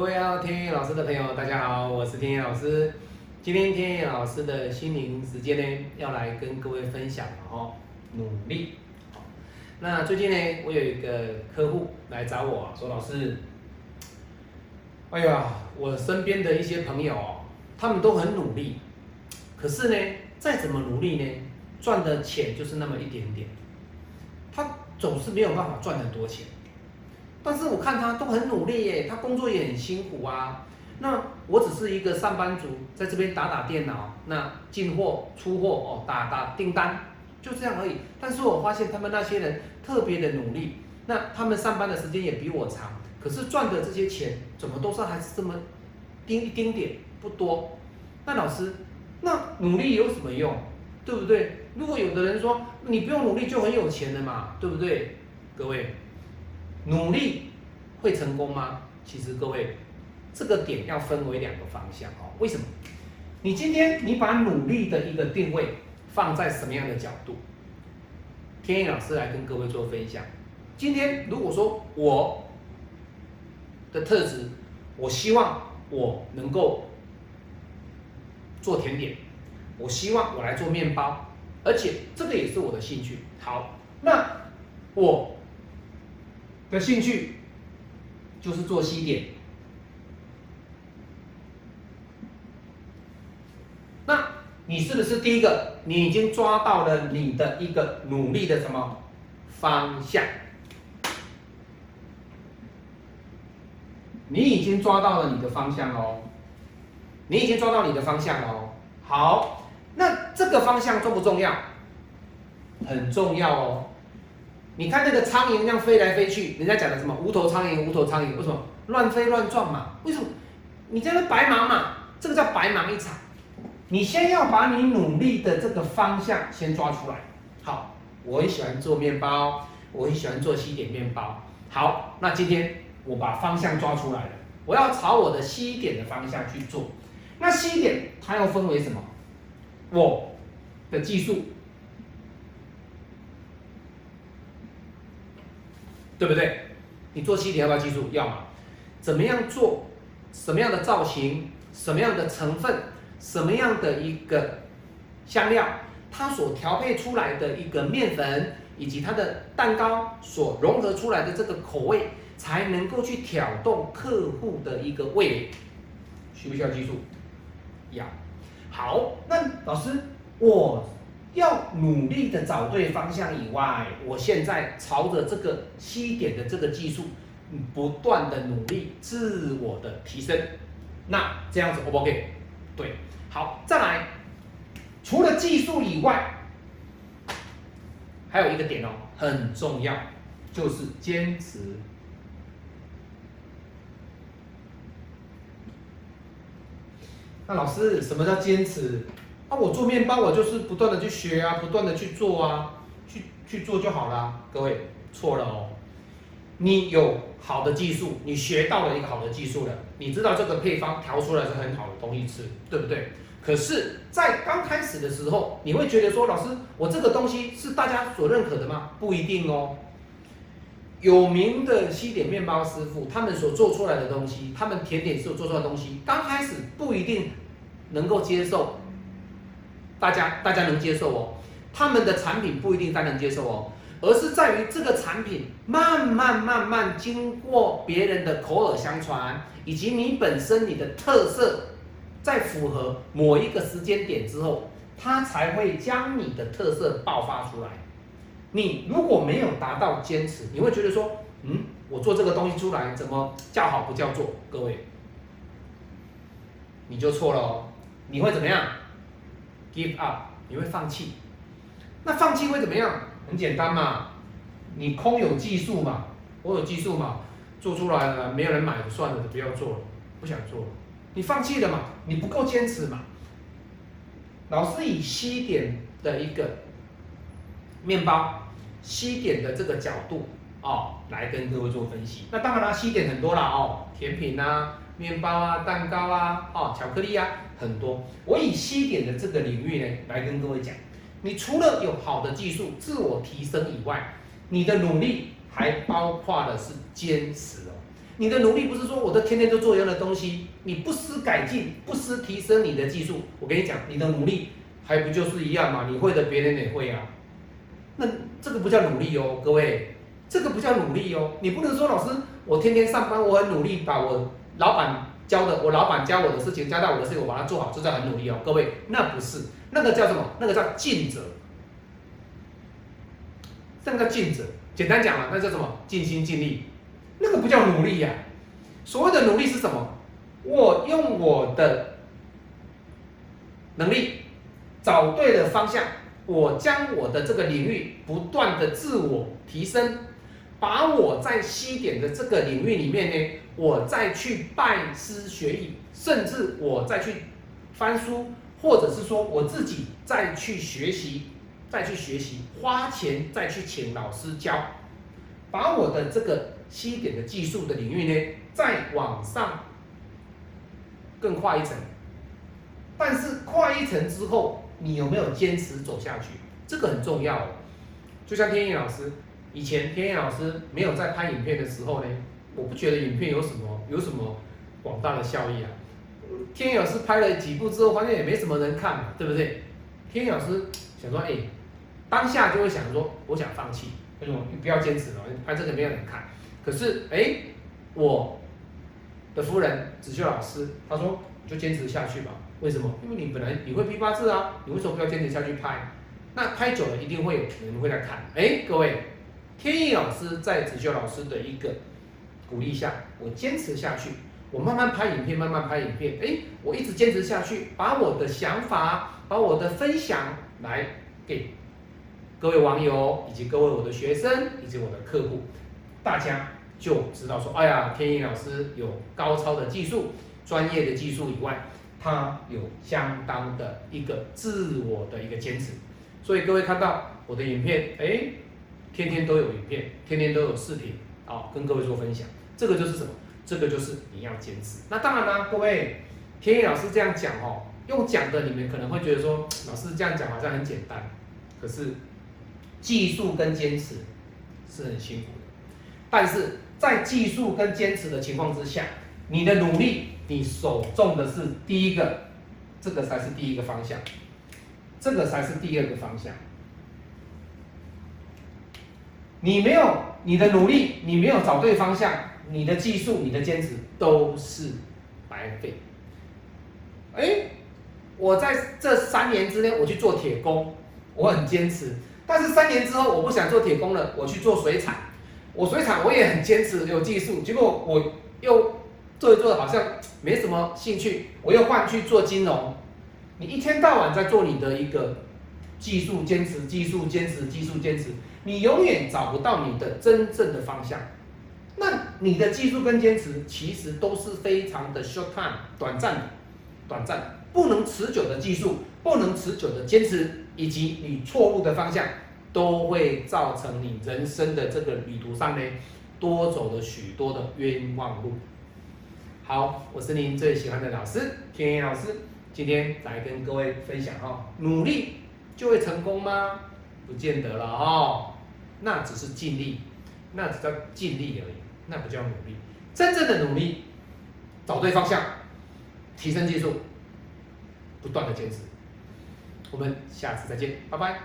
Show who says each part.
Speaker 1: 各位要天野老师的朋友，大家好，我是天野老师。今天天野老师的心灵时间呢，要来跟各位分享哦，努力。那最近呢，我有一个客户来找我说，老师，哎呀，我身边的一些朋友，他们都很努力，可是呢，再怎么努力呢，赚的钱就是那么一点点，他总是没有办法赚很多钱。但是我看他都很努力耶，他工作也很辛苦啊。那我只是一个上班族，在这边打打电脑，那进货、出货哦，打打订单，就这样而已。但是我发现他们那些人特别的努力，那他们上班的时间也比我长，可是赚的这些钱怎么都是还是这么丁一丁点，不多。那老师，那努力有什么用？对不对？如果有的人说你不用努力就很有钱了嘛，对不对？各位。努力会成功吗？其实各位，这个点要分为两个方向哦。为什么？你今天你把努力的一个定位放在什么样的角度？天意老师来跟各位做分享。今天如果说我的特质，我希望我能够做甜点，我希望我来做面包，而且这个也是我的兴趣。好，那我。的兴趣就是做西点，那你是不是第一个？你已经抓到了你的一个努力的什么方向？你已经抓到了你的方向哦，你已经抓到你的方向哦。好，那这个方向重不重要？很重要哦。你看那个苍蝇这样飞来飞去，人家讲的什么无头苍蝇，无头苍蝇，为什么乱飞乱撞嘛？为什么？你在那白忙嘛？这个叫白忙一场。你先要把你努力的这个方向先抓出来。好，我很喜欢做面包，我很喜欢做西点面包。好，那今天我把方向抓出来了，我要朝我的西点的方向去做。那西点它又分为什么？我的技术。对不对？你做西点要不要记住？要嘛？怎么样做？什么样的造型？什么样的成分？什么样的一个香料？它所调配出来的一个面粉，以及它的蛋糕所融合出来的这个口味，才能够去挑动客户的一个味蕾。需不需要记住？要。好，那老师我。要努力的找对方向以外，我现在朝着这个西点的这个技术，不断的努力自我的提升，那这样子 O 不 OK？对，好，再来，除了技术以外，还有一个点哦，很重要，就是坚持。那老师，什么叫坚持？啊，我做面包，我就是不断的去学啊，不断的去做啊，去去做就好了。各位错了哦，你有好的技术，你学到了一个好的技术了，你知道这个配方调出来是很好的东西吃，对不对？可是，在刚开始的时候，你会觉得说，老师，我这个东西是大家所认可的吗？不一定哦。有名的西点面包师傅，他们所做出来的东西，他们甜点所做出来的东西，刚开始不一定能够接受。大家大家能接受哦，他们的产品不一定大家能接受哦，而是在于这个产品慢慢慢慢经过别人的口耳相传，以及你本身你的特色，在符合某一个时间点之后，它才会将你的特色爆发出来。你如果没有达到坚持，你会觉得说，嗯，我做这个东西出来怎么叫好不叫座？各位，你就错了哦，你会怎么样？Give up，你会放弃，那放弃会怎么样？很简单嘛，你空有技术嘛，我有技术嘛，做出来了没有人买，算了，就不要做了，不想做了，你放弃了嘛，你不够坚持嘛。老师以西点的一个面包，西点的这个角度哦，来跟各位做分析。那当然啦，西点很多了哦，甜品啊。面包啊，蛋糕啊，哦，巧克力啊，很多。我以西点的这个领域呢，来跟各位讲，你除了有好的技术、自我提升以外，你的努力还包括的是坚持哦。你的努力不是说我都天天都做一样的东西，你不思改进，不思提升你的技术。我跟你讲，你的努力还不就是一样吗？你会的，别人也会啊。那这个不叫努力哦，各位，这个不叫努力哦。你不能说老师，我天天上班，我很努力，把我老板教的，我老板教我的事情，交代我的事情，我把它做好，这叫很努力哦。各位，那不是，那个叫什么？那个叫尽责。那个叫尽责。简单讲啊，那叫什么？尽心尽力，那个不叫努力呀。所谓的努力是什么？我用我的能力找对了方向，我将我的这个领域不断的自我提升，把我在西点的这个领域里面呢，我再去拜师学艺，甚至我再去翻书，或者是说我自己再去学习。再去学习，花钱再去请老师教，把我的这个西点的技术的领域呢，再往上更跨一层。但是跨一层之后，你有没有坚持走下去？这个很重要。就像天意老师，以前天意老师没有在拍影片的时候呢，我不觉得影片有什么有什么广大的效益啊。天意老师拍了几部之后，发现也没什么人看嘛，对不对？天意老师想说，哎。当下就会想说，我想放弃，为什么？你不要坚持了，拍这个没有人看。可是，哎，我的夫人子秀老师，他说，你就坚持下去吧。为什么？因为你本来你会批八字啊，你为什么不要坚持下去拍？那拍久了一定会有人会来看。哎，各位，天意老师在子秀老师的一个鼓励一下，我坚持下去，我慢慢拍影片，慢慢拍影片。哎，我一直坚持下去，把我的想法，把我的分享来给。各位网友以及各位我的学生以及我的客户，大家就知道说，哎呀，天意老师有高超的技术、专业的技术以外，他有相当的一个自我的一个坚持。所以各位看到我的影片，哎，天天都有影片，天天都有视频，好，跟各位做分享。这个就是什么？这个就是你要坚持。那当然啦，各位，天意老师这样讲哦，用讲的你们可能会觉得说，老师这样讲好像很简单，可是。技术跟坚持是很辛苦的，但是在技术跟坚持的情况之下，你的努力，你手中的是第一个，这个才是第一个方向，这个才是第二个方向。你没有你的努力，你没有找对方向，你的技术、你的坚持都是白费。哎，我在这三年之内，我去做铁工，我很坚持。但是三年之后，我不想做铁工了，我去做水产。我水产我也很坚持，有技术。结果我又做一做，好像没什么兴趣，我又换去做金融。你一天到晚在做你的一个技术坚持，技术坚持，技术坚持，你永远找不到你的真正的方向。那你的技术跟坚持其实都是非常的 short time，短暂的，短暂，不能持久的技术，不能持久的坚持。以及你错误的方向，都会造成你人生的这个旅途上呢，多走了许多的冤枉路。好，我是您最喜欢的老师天野老师，今天来跟各位分享哈，努力就会成功吗？不见得了哦，那只是尽力，那只叫尽力而已，那不叫努力。真正的努力，找对方向，提升技术，不断的坚持。我们下次再见，拜拜。